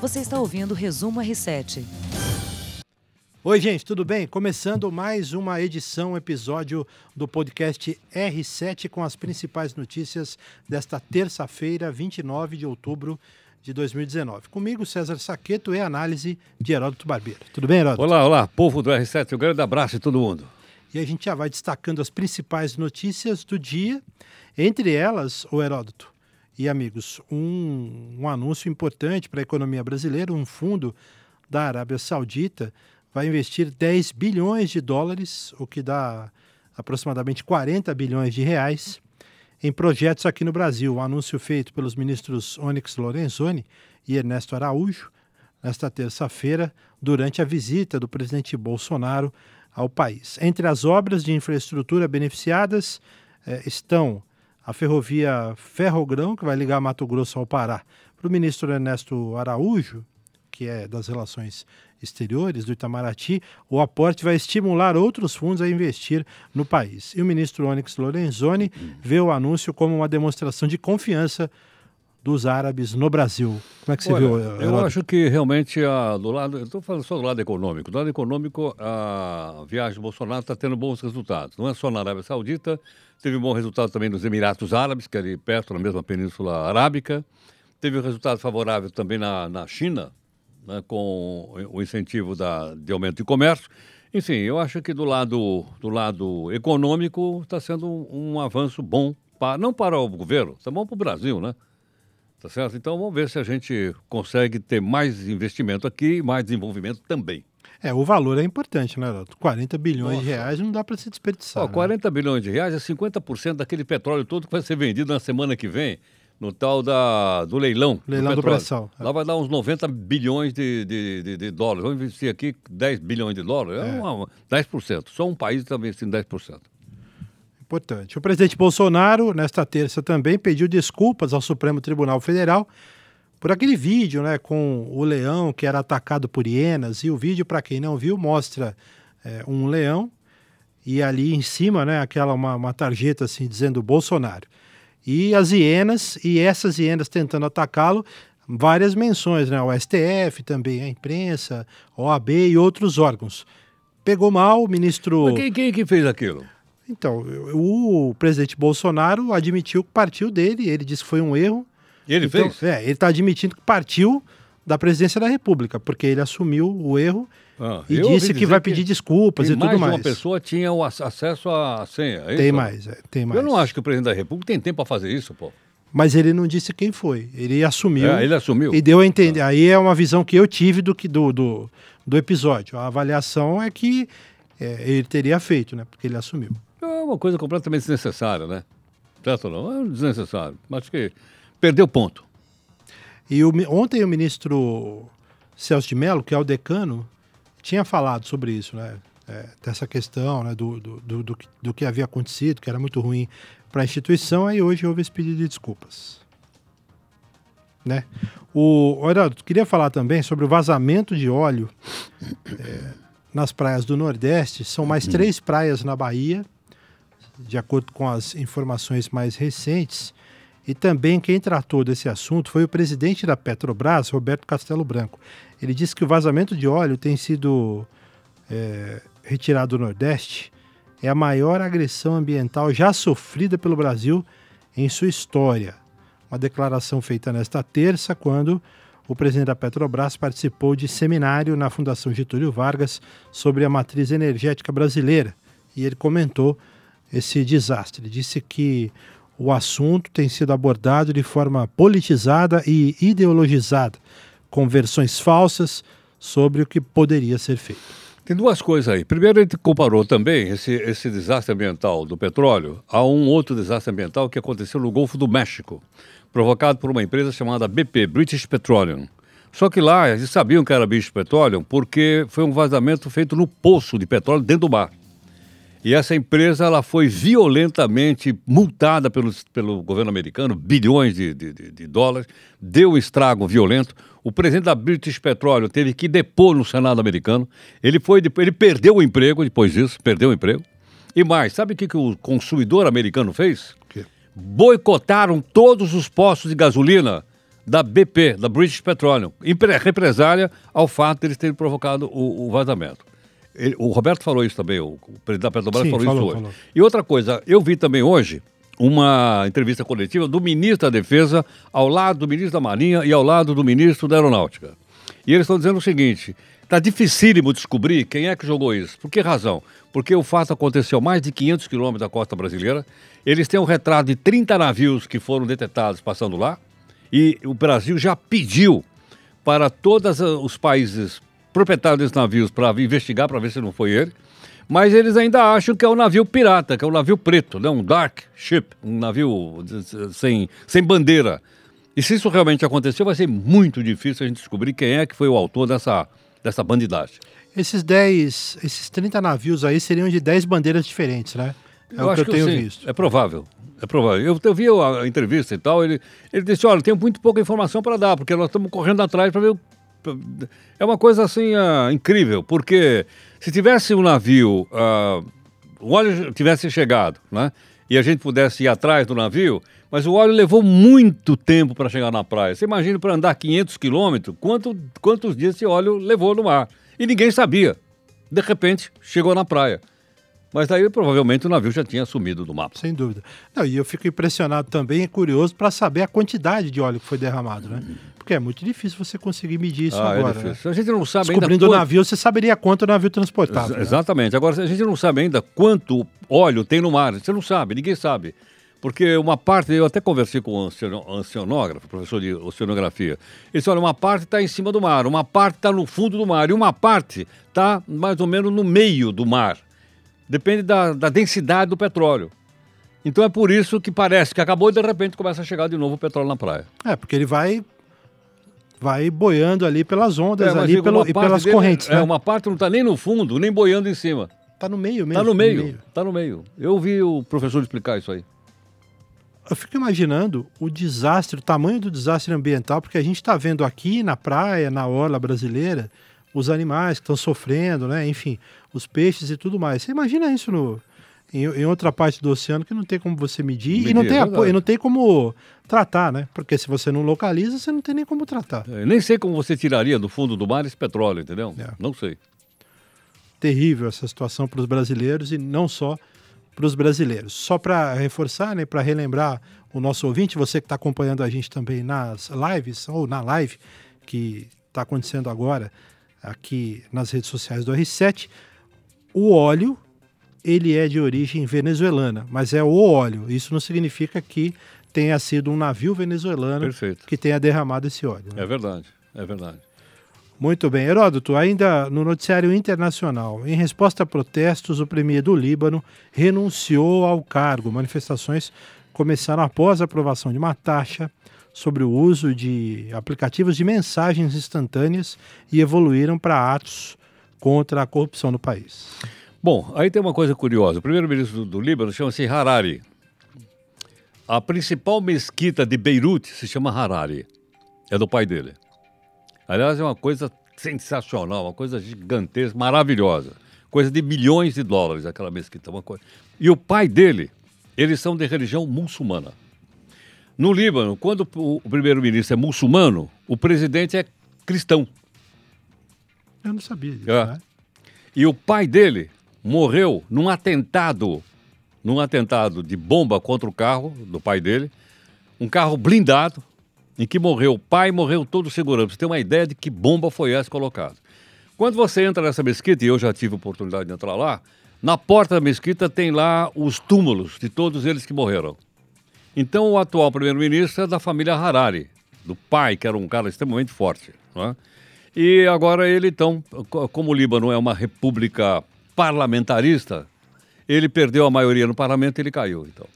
Você está ouvindo o Resumo R7. Oi, gente, tudo bem? Começando mais uma edição, episódio do podcast R7 com as principais notícias desta terça-feira, 29 de outubro de 2019. Comigo, César Saqueto e análise de Heródoto Barbeiro. Tudo bem, Heródoto? Olá, olá, povo do R7, um grande abraço a todo mundo. E a gente já vai destacando as principais notícias do dia, entre elas, o Heródoto e amigos, um, um anúncio importante para a economia brasileira, um fundo da Arábia Saudita vai investir 10 bilhões de dólares, o que dá aproximadamente 40 bilhões de reais, em projetos aqui no Brasil. O um anúncio feito pelos ministros Onyx Lorenzoni e Ernesto Araújo nesta terça-feira, durante a visita do presidente Bolsonaro ao país. Entre as obras de infraestrutura beneficiadas eh, estão a ferrovia Ferrogrão, que vai ligar Mato Grosso ao Pará. Para o ministro Ernesto Araújo, que é das Relações Exteriores do Itamaraty, o aporte vai estimular outros fundos a investir no país. E o ministro Onyx Lorenzoni vê o anúncio como uma demonstração de confiança dos árabes no Brasil. Como é que você Olha, viu? Eu acho que realmente a, do lado, eu estou falando só do lado econômico. Do lado econômico, a viagem do Bolsonaro está tendo bons resultados. Não é só na Arábia Saudita, teve um bom resultado também nos Emiratos Árabes, que é ali perto, na mesma Península Arábica. Teve um resultado favorável também na, na China, né, com o incentivo da, de aumento de comércio. Enfim, eu acho que do lado, do lado econômico está sendo um, um avanço bom, para, não para o governo, está bom para o Brasil, né? Tá certo? Então vamos ver se a gente consegue ter mais investimento aqui e mais desenvolvimento também. É, o valor é importante, né, Heródoto? 40 bilhões de Nossa. reais não dá para se desperdiçar. Ó, né? 40 bilhões de reais é 50% daquele petróleo todo que vai ser vendido na semana que vem, no tal da, do leilão. Leilão do pré-sal, é. Lá vai dar uns 90 bilhões de, de, de, de dólares. Vamos investir aqui 10 bilhões de dólares. É, É. Uma, 10%. Só um país está investindo 10%. Importante. O presidente Bolsonaro, nesta terça também, pediu desculpas ao Supremo Tribunal Federal por aquele vídeo né, com o leão que era atacado por hienas. E o vídeo, para quem não viu, mostra é, um leão e ali em cima, né, aquela uma, uma tarjeta assim dizendo Bolsonaro. E as hienas, e essas hienas tentando atacá-lo, várias menções, né, o STF também, a imprensa, OAB e outros órgãos. Pegou mal, o ministro. Mas quem, quem que fez aquilo? Então, o presidente Bolsonaro admitiu que partiu dele, ele disse que foi um erro. Ele Então, fez? É, ele está admitindo que partiu da presidência da República, porque ele assumiu o erro Ah, e disse que vai pedir desculpas que e tudo mais mais. uma pessoa tinha o ac- acesso à senha. é Tem mais, é, tem mais. Eu não acho que o presidente da República tem tempo para fazer isso, pô. Mas ele não disse quem foi. Ele assumiu É, ele assumiu. e deu a entender. Aí é uma visão que eu tive do, que, do, do, do episódio. A avaliação é que é, ele teria feito, né? Porque ele assumiu. É uma coisa completamente desnecessária, né? Certo ou não? É desnecessário. Acho que perdeu ponto. E o ontem o ministro Celso de Mello, que é o decano, tinha falado sobre isso, né? É, dessa questão, né? Do, do, do, do, que- do que havia acontecido, que era muito ruim para a instituição, aí hoje houve esse pedido de desculpas. Né? O Heraldo, queria falar também sobre o vazamento de óleo é, nas praias do Nordeste. São mais três praias na Bahia, de acordo com as informações mais recentes. E também quem tratou desse assunto foi o presidente da Petrobras, Roberto Castelo Branco. Ele disse que o vazamento de óleo tem sido é, retirado do Nordeste. É a maior agressão ambiental já sofrida pelo Brasil em sua história. Uma declaração feita nesta terça, quando o presidente da Petrobras participou de seminário na Fundação Getúlio Vargas sobre a matriz energética brasileira. E ele comentou esse desastre. Disse que o assunto tem sido abordado de forma politizada e ideologizada, com versões falsas sobre o que poderia ser feito. Tem duas coisas aí. Primeiro, ele comparou também esse, esse desastre ambiental do petróleo a um outro desastre ambiental que aconteceu no Golfo do México, provocado por uma empresa chamada BP, British Petroleum. Só que lá eles sabiam que era British Petroleum porque foi um vazamento feito no poço de petróleo dentro do mar. E essa empresa ela foi violentamente multada pelo, pelo governo americano, bilhões de, de, de- dólares, deu um estrago violento. O presidente da British Petroleum teve que depor no Senado americano. Ele, foi, ele perdeu o emprego depois disso, perdeu o emprego. E mais, sabe o que, que o consumidor americano fez? quê? Boicotaram todos os postos de gasolina da BP, da British Petroleum, represália ao fato de eles terem provocado o, o vazamento. Ele, o Roberto falou isso também, o, o presidente da Petrobras Sim, falou, falou, isso hoje. falou. E outra coisa, eu vi também hoje uma entrevista coletiva do ministro da Defesa ao lado do ministro da Marinha e ao lado do ministro da Aeronáutica. E eles estão dizendo o seguinte: está dificílimo descobrir quem é que jogou isso. Por que razão? Porque o fato aconteceu mais de 500 quilômetros da costa brasileira. Eles têm um retrato de 30 navios que foram detectados passando lá. E o Brasil já pediu para todos os países proprietários desses navios para investigar, para ver se não foi ele. Mas eles ainda acham que é um navio pirata, que é um navio preto, né? um dark ship, um navio sem, sem bandeira. E se isso realmente aconteceu, vai ser muito difícil a gente descobrir quem é que foi o autor dessa, dessa bandidagem. Esses 10, esses 30 navios aí seriam de 10 bandeiras diferentes, né? É eu o que eu tenho sim. visto. É provável. É provável. Eu, eu vi a entrevista e tal, ele, ele disse, olha, tenho muito pouca informação para dar, porque nós estamos correndo atrás para ver o é uma coisa assim uh, incrível, porque se tivesse um navio, uh, o óleo tivesse chegado, né? E a gente pudesse ir atrás do navio, mas o óleo levou muito tempo para chegar na praia. Você imagina para andar 500 quilômetros, quanto, quantos dias esse óleo levou no mar? E ninguém sabia. De repente, chegou na praia. Mas daí provavelmente o navio já tinha sumido do mapa. Sem dúvida. Não, e eu fico impressionado também e curioso para saber a quantidade de óleo que foi derramado, né? Porque é muito difícil você conseguir medir isso ah, agora. É né? A gente não sabe Descobrindo ainda. o navio, você saberia quanto o navio transportava. Ex né? Exatamente. Agora, a gente não sabe ainda quanto óleo tem no mar. Você não sabe, ninguém sabe. Porque uma parte, eu até conversei com um oceanógrafo, professor de oceanografia. Ele disse: olha, uma parte está em cima do mar, uma parte está no fundo do mar, e uma parte está mais ou menos no meio do mar. Depende da, da densidade do petróleo. Então é por isso que parece que acabou e de repente começa a chegar de novo o petróleo na praia. É, porque ele vai vai boiando ali pelas ondas, É, ali digo, pelo, e pelas dele- correntes, É, né? uma parte não está nem no fundo, nem boiando em cima. Tá no meio mesmo. Está no no meio, está no meio. Eu ouvi o professor explicar isso aí. Eu fico imaginando o desastre, o tamanho do desastre ambiental, porque a gente está vendo aqui na praia, na orla brasileira, os animais que estão sofrendo, né? Enfim, os peixes e tudo mais. Você imagina isso no, em, em outra parte do oceano que não tem como você medir, e, Medir, não é tem verdade. e não tem como tratar, né? Porque se você não localiza, você não tem nem como tratar. Eu nem sei como você tiraria do fundo do mar esse petróleo, entendeu? É. Não sei. terrível essa situação para os brasileiros e não só para os brasileiros. Só para reforçar, né, para relembrar o nosso ouvinte, você que está acompanhando a gente também nas lives ou na live que está acontecendo agora aqui nas redes sociais do R7, o óleo ele é de origem venezuelana, mas é o óleo. Isso não significa que tenha sido um navio venezuelano Perfeito. que tenha derramado esse óleo. né? É verdade, é verdade. Muito bem. Heródoto, ainda no noticiário internacional, em resposta a protestos, o premier do Líbano renunciou ao cargo. Manifestações começaram após a aprovação de uma taxa sobre o uso de aplicativos de mensagens instantâneas e evoluíram para atos contra a corrupção no país. Bom, aí tem uma coisa curiosa. O primeiro-ministro do, Líbano chama-se Harari. A principal mesquita de Beirute se chama Harari. É do pai dele. Aliás, é uma coisa sensacional, uma coisa gigantesca, maravilhosa. Coisa de milhões de dólares aquela mesquita. Uma coisa. E o pai dele, eles são de religião muçulmana. No Líbano, quando o primeiro-ministro é muçulmano, o presidente é cristão. Eu não sabia disso. É. né? E o pai dele morreu num atentado, num atentado de bomba contra o carro do pai dele, um carro blindado, em que morreu o pai e morreu todo o segurança. Você tem uma ideia de que bomba foi essa colocada. Quando você entra nessa mesquita, e eu já tive a oportunidade de entrar lá, na porta da mesquita tem lá os túmulos de todos eles que morreram. Então, o atual primeiro-ministro é da família Harari, do pai, que era um cara extremamente forte. é? E agora ele, então, co- como o Líbano é uma república parlamentarista, ele perdeu a maioria no parlamento e ele caiu, então.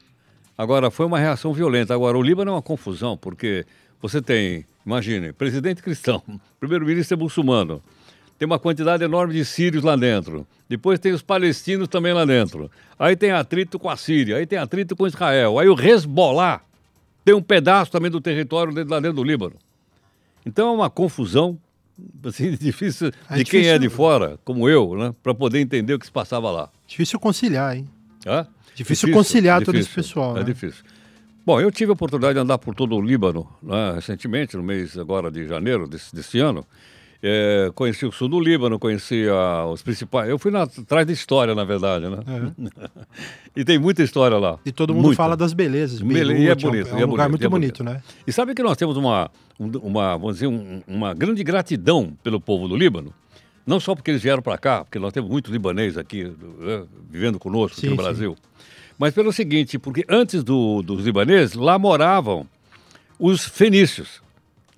Agora, foi uma reação violenta. Agora, o Líbano é uma confusão, porque você tem, imagine, presidente cristão, primeiro-ministro é muçulmano, tem uma quantidade enorme de sírios lá dentro. Depois tem os palestinos também lá dentro. Aí tem atrito com a Síria, aí tem atrito com Israel. Aí o Hezbollah tem um pedaço também do território lá dentro do Líbano. Então é uma confusão assim, difícil É de quem é difícil. de fora, como eu, né, para poder entender o que se passava lá. Difícil conciliar, hein? Hã? Difícil conciliar todo esse pessoal, É né? difícil. Bom, eu tive a oportunidade de andar por todo o Líbano né, recentemente, no mês agora de janeiro desse, desse ano. É, conheci o sul do Líbano, conheci a, os principais. Eu fui na, atrás de história, na verdade, né? É. e tem muita história lá. E todo mundo muita. fala das belezas. Beirute, e é bonito. É um, é um lugar bonito, muito bonito, né? E sabe que nós temos uma, uma, vamos dizer, um, uma grande gratidão pelo povo do Líbano? Não só porque eles vieram para cá, porque nós temos muito libanês aqui né, vivendo conosco sim, aqui no Brasil, sim. mas pelo seguinte, porque antes do, dos libaneses, lá moravam os fenícios.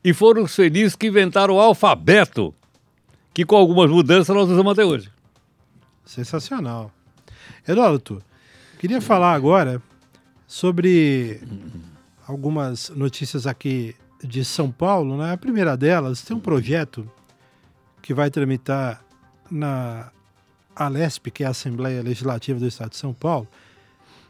E foram os fenícios que inventaram o alfabeto, que com algumas mudanças nós usamos até hoje. Sensacional. Heródoto, queria falar agora sobre algumas notícias aqui de São Paulo. Né? A primeira delas tem um projeto que vai tramitar na Alesp, que é a Assembleia Legislativa do Estado de São Paulo,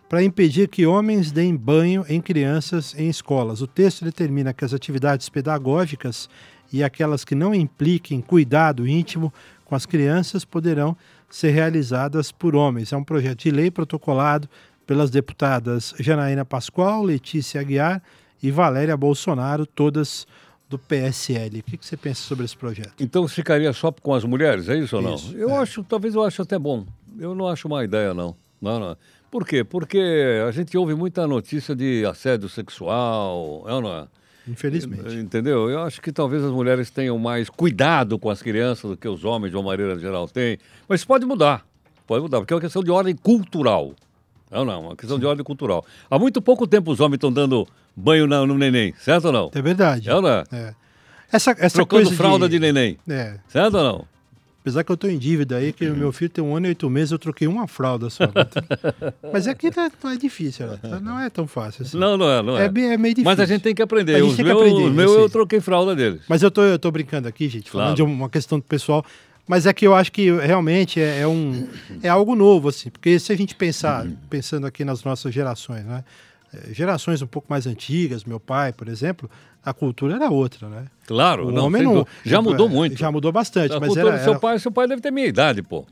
para impedir que homens deem banho em crianças em escolas. O texto determina que as atividades pedagógicas e aquelas que não impliquem cuidado íntimo com as crianças poderão ser realizadas por homens. É um projeto de lei protocolado pelas deputadas Janaína Pascoal, Letícia Aguiar e Valéria Bolsonaro, todas do PSL. O que, você pensa sobre esse projeto? Então ficaria só com as mulheres, é isso ou não? Isso, eu é. acho, talvez eu acho até bom. Eu não acho uma ideia, não. Não, não. Por quê? Porque a gente ouve muita notícia de assédio sexual, é ou não é? Infelizmente. Entendeu? Eu acho que talvez as mulheres tenham mais cuidado com as crianças do que os homens, de uma maneira geral, têm. Mas pode mudar. Pode mudar, porque é uma questão de ordem cultural. Não, não, uma questão Sim. de ordem cultural. Há muito pouco tempo os homens estão dando banho no, no neném, certo ou não? É verdade. É ou não é? é. Essa, essa Trocando fralda de... de neném. É. Certo ou não? Apesar que eu estou em dívida aí, que o meu filho tem um ano e oito meses, eu troquei uma fralda só. Mas aqui é, não é difícil, não é tão fácil assim. Não, não é, não é. É, bem, é meio difícil. Mas a gente tem que aprender. A gente os tem que aprender. Os meus eu troquei fralda deles. Mas eu tô, eu tô brincando aqui, gente, falando claro. de uma questão pessoal. Mas é que eu acho que realmente é, é, um, é algo novo, assim, porque se a gente pensar, pensando aqui nas nossas gerações, né? É, gerações um pouco mais antigas, meu pai, por exemplo, a cultura era outra, né? Claro, o não, homem não, já mudou muito. Já mudou bastante, a mas era, do seu era... pai, seu pai deve ter minha idade, pô.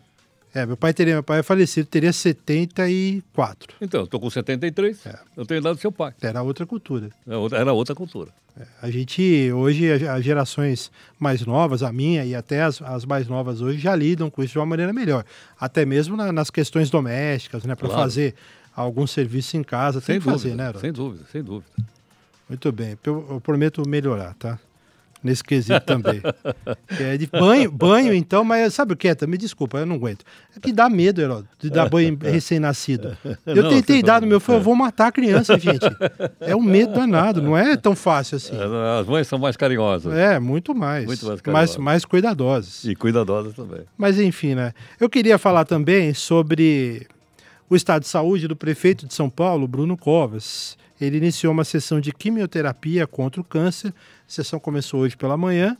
É, meu pai teria, meu pai é falecido, teria 74. Então, eu tô com 73, é. eu tenho idade do seu pai. Era outra cultura. É era outra cultura. É, a gente, hoje, as gerações mais novas, a minha e até as, as, mais novas hoje, já lidam com isso de uma maneira melhor. Até mesmo na, nas questões domésticas, né? Para claro. fazer algum serviço em casa, sem tem que dúvida, fazer, né? Sem dúvida, sem dúvida. Muito bem, eu, eu prometo melhorar, tá? nesse quesito também. é de banho, banho então, mas sabe o que é? Me desculpa, eu não aguento. É que dá medo, Herói, de dar banho recém-nascido. Eu não, tentei dar no meu filho, eu vou matar a criança, gente. É um medo danado, não é tão fácil assim. É, as mães são mais carinhosas. É, muito mais. Muito mais carinhosas. Mais, mais cuidadosas. E cuidadosas também. Mas enfim, né? Eu queria falar também sobre o estado de saúde do prefeito de São Paulo, Bruno Covas ele iniciou uma sessão de quimioterapia contra o câncer. A sessão começou hoje pela manhã.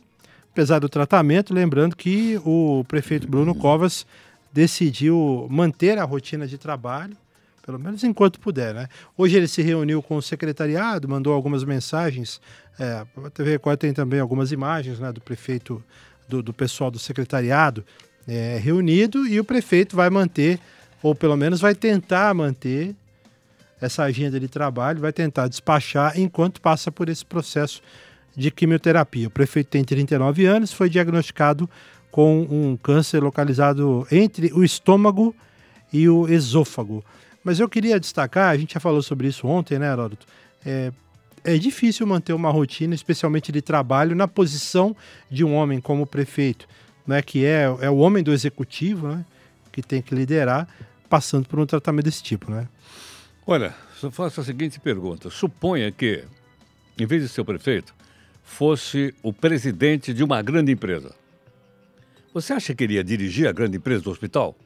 Apesar do tratamento, lembrando que o prefeito Bruno Covas decidiu manter a rotina de trabalho, pelo menos enquanto puder. Né? Hoje ele se reuniu com o secretariado, mandou algumas mensagens. É, a TV Record tem também algumas imagens né, do prefeito, do, do pessoal do secretariado é, reunido, e o prefeito vai manter, ou pelo menos vai tentar manter, essa agenda de trabalho, vai tentar despachar enquanto passa por esse processo de quimioterapia. O prefeito tem 39 anos, foi diagnosticado com um câncer localizado entre o estômago e o esôfago. Mas eu queria destacar, a gente já falou sobre isso ontem, né, Heródoto? É, é difícil manter uma rotina, especialmente de trabalho, na posição de um homem como prefeito, né, que é, é o homem do executivo, né, que tem que liderar, passando por um tratamento desse tipo, né? Olha, só faço a seguinte pergunta. Suponha que, em vez de ser o prefeito, fosse o presidente de uma grande empresa. Você acha que ele ia dirigir a grande empresa do hospital?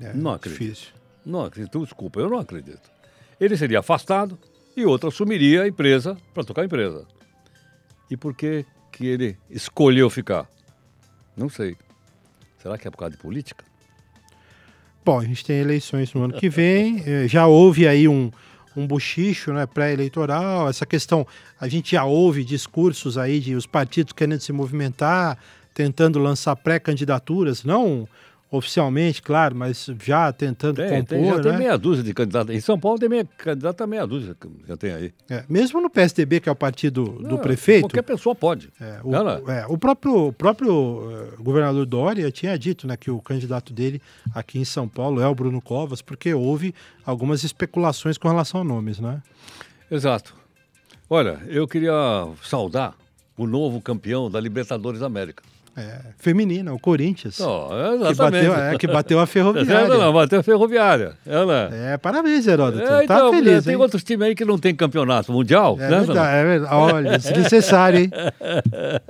É, não acredito. Difícil. Não acredito. Desculpa, eu não acredito. Ele seria afastado e outro assumiria a empresa para tocar a empresa. E por que, que ele escolheu ficar? Não sei. Será que é por causa de política? Bom, a gente tem eleições no ano que vem, eh, já houve aí um, um bochicho né, pré-eleitoral, essa questão, a gente já ouve discursos aí de os partidos querendo se movimentar, tentando lançar pré-candidaturas, não oficialmente, claro, mas já tentando Tem, compor, tem, já tem né? meia dúzia de candidatos. Em São Paulo tem meia, candidato a meia dúzia, que já tem aí. É, mesmo no PSDB, que é o partido do Não, prefeito, Qualquer pessoa pode. é, o, é, o próprio, o próprio eh, governador Dória tinha dito né, que o candidato dele aqui em São Paulo é o Bruno Covas, porque houve algumas especulações com relação a nomes, né? Exato. Olha, eu queria saudar o novo campeão da Libertadores da América. É, feminina, o Corinthians. Não, que, bateu, é, que bateu a Não, ferroviária. não, bateu a ferroviária. Ela. É, parabéns, Heródoto. É, tá então, feliz, tem hein? outros times aí que não tem campeonato mundial, É né? verdade, é verdade. Olha, desnecessário, hein?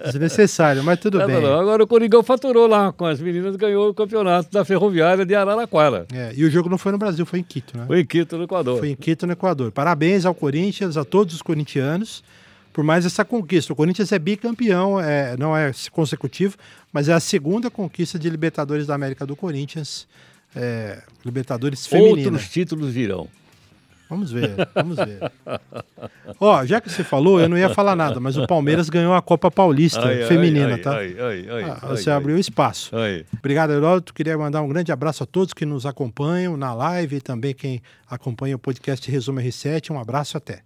Desnecessário, mas tudo Não, bem. não, Agora o Coringão faturou lá com as meninas, ganhou o campeonato da Ferroviária de Araraquara. É, e o jogo não foi no Brasil, foi em Quito, né? Foi em Quito, no Equador. Foi em Quito, no Equador. Parabéns ao Corinthians, a todos os corintianos, por mais essa conquista. O Corinthians é bicampeão, é, não é consecutivo, mas é a segunda conquista de Libertadores da América do Corinthians. é, Libertadores feminina. Outros títulos virão. Vamos ver, vamos ver. Ó, já que você falou, eu não ia falar nada, mas o Palmeiras ganhou a Copa Paulista Ai, feminina, ai, tá? ai, Ah, você abriu espaço. Obrigado, Heródoto. Queria mandar um grande abraço a todos que nos acompanham na live e também quem acompanha o podcast Resumo R7. Um abraço até.